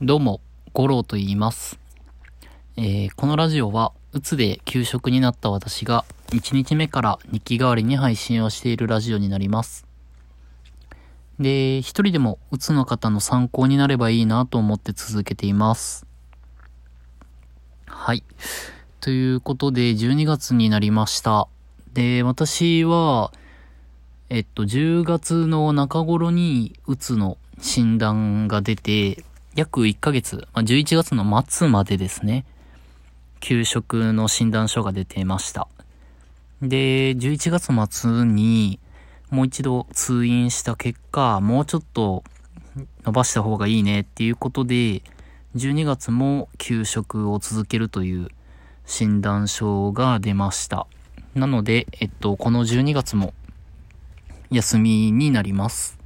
どうも、五郎と言います。えーこのラジオは、うつで休職になった私が、1日目から日記代わりに配信をしているラジオになります。で、一人でもうつの方の参考になればいいなと思って続けています。はい。ということで、12月になりました。で、私は、えっと、10月の中頃に、うつの診断が出て、約1ヶ月、まあ、11月の末までですね、休職の診断書が出てました。で、11月末に、もう一度通院した結果、もうちょっと伸ばした方がいいねっていうことで、12月も休職を続けるという診断書が出ました。なので、えっと、この12月も休みになります。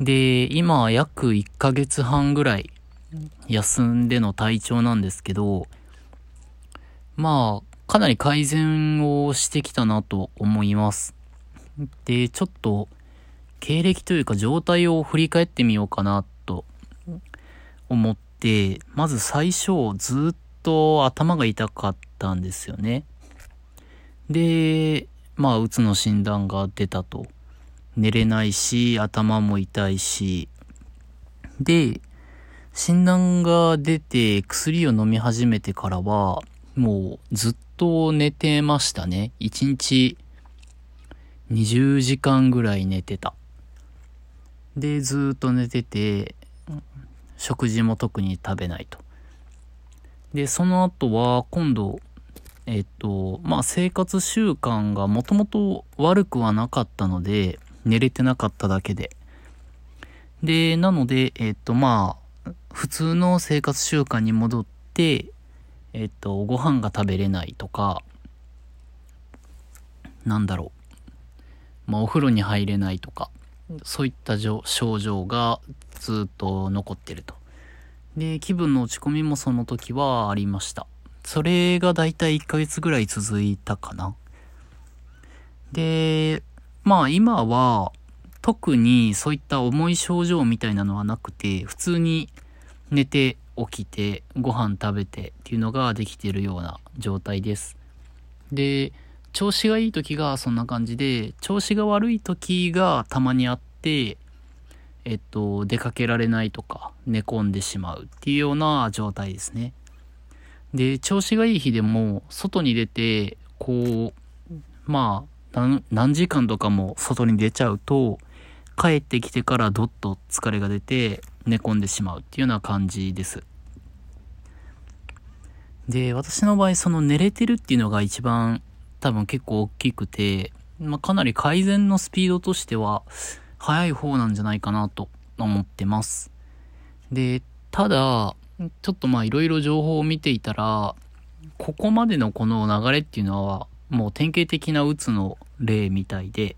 で、今約1ヶ月半ぐらい休んでの体調なんですけど、まあ、かなり改善をしてきたなと思います。で、ちょっと、経歴というか状態を振り返ってみようかなと思って、まず最初ずっと頭が痛かったんですよね。で、まあ、うつの診断が出たと。寝れないし、頭も痛いし。で、診断が出て薬を飲み始めてからは、もうずっと寝てましたね。1日20時間ぐらい寝てた。で、ずっと寝てて、食事も特に食べないと。で、その後は今度、えっと、まあ生活習慣がもともと悪くはなかったので、寝れてなかっただけで。で、なので、えっと、まあ、普通の生活習慣に戻って、えっと、ご飯が食べれないとか、なんだろう。まあ、お風呂に入れないとか、そういった症状がずっと残ってると。で、気分の落ち込みもその時はありました。それがだいたい1ヶ月ぐらい続いたかな。で、まあ今は特にそういった重い症状みたいなのはなくて、普通に寝て起きてご飯食べてっていうのができてるような状態です。で、調子がいい時がそんな感じで、調子が悪い時がたまにあって、えっと、出かけられないとか、寝込んでしまうっていうような状態ですね。で、調子がいい日でも、外に出て、こう、まあ、何時間とかも外に出ちゃうと、帰ってきてからどっと疲れが出て、寝込んでしまうっていうような感じです。で、私の場合、その寝れてるっていうのが一番多分結構大きくて、まあ、かなり改善のスピードとしては早い方なんじゃないかなと思ってます。で、ただ、ちょっとまあいろいろ情報を見ていたら、ここまでのこの流れっていうのはもう典型的なうつの例みたいで、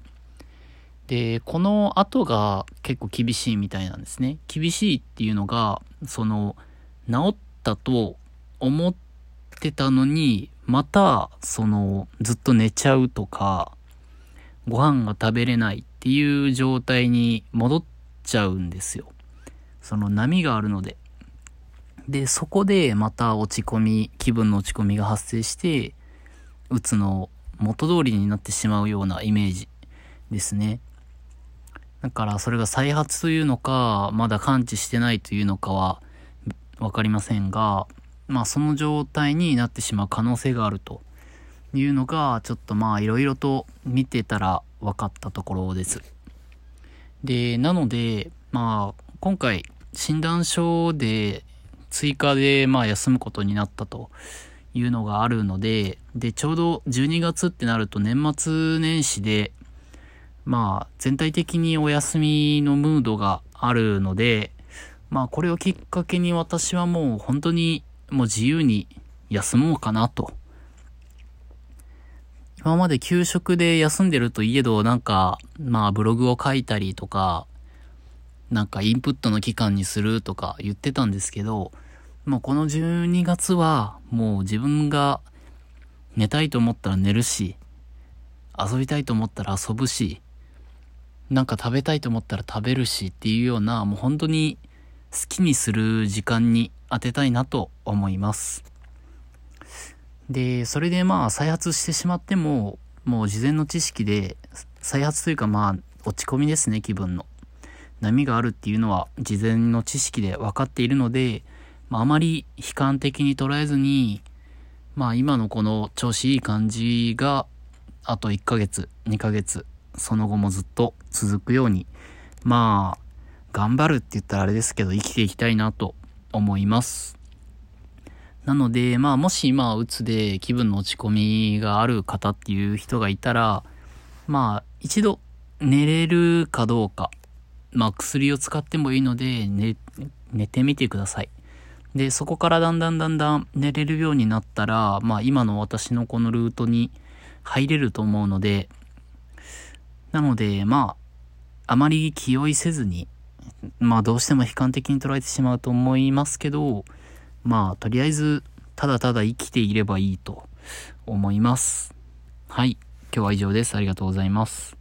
で、この後が結構厳しいみたいなんですね。厳しいっていうのが、その、治ったと思ってたのに、また、その、ずっと寝ちゃうとか、ご飯が食べれないっていう状態に戻っちゃうんですよ。その波があるので。で、そこでまた落ち込み、気分の落ち込みが発生して、うつの元通りになってしまうようなイメージですね。だからそれが再発というのか、まだ感知してないというのかはわかりませんが、まあその状態になってしまう可能性があるというのが、ちょっとまあいろいろと見てたら分かったところです。で、なので、まあ今回診断書で追加でまあ休むことになったというのがあるので、で、ちょうど12月ってなると年末年始で、まあ全体的にお休みのムードがあるので、まあこれをきっかけに私はもう本当にもう自由に休もうかなと。今まで休職で休んでるといえど、なんか、まあブログを書いたりとか、なんかインプットの期間にするとか言ってたんですけど、もうこの12月はもう自分が寝たいと思ったら寝るし、遊びたいと思ったら遊ぶし、なんか食べたいと思ったら食べるしっていうような、もう本当に好きにする時間に当てたいなと思います。で、それでまあ再発してしまっても、もう事前の知識で、再発というかまあ落ち込みですね、気分の。波があるっていうのは事前の知識で分かっているので、まあ、あまり悲観的に捉えずに、まあ今のこの調子いい感じが、あと1ヶ月、2ヶ月、その後もずっと続くように、まあ、頑張るって言ったらあれですけど、生きていきたいなと思います。なので、まあ、もし今、うつで気分の落ち込みがある方っていう人がいたら、まあ、一度寝れるかどうか、まあ、薬を使ってもいいので、寝、寝てみてください。で、そこからだんだんだんだん寝れるようになったら、まあ、今の私のこのルートに入れると思うので、なので、まあ、あまり気負いせずに、まあどうしても悲観的に捉えてしまうと思いますけど、まあとりあえずただただ生きていればいいと思います。はい。今日は以上です。ありがとうございます。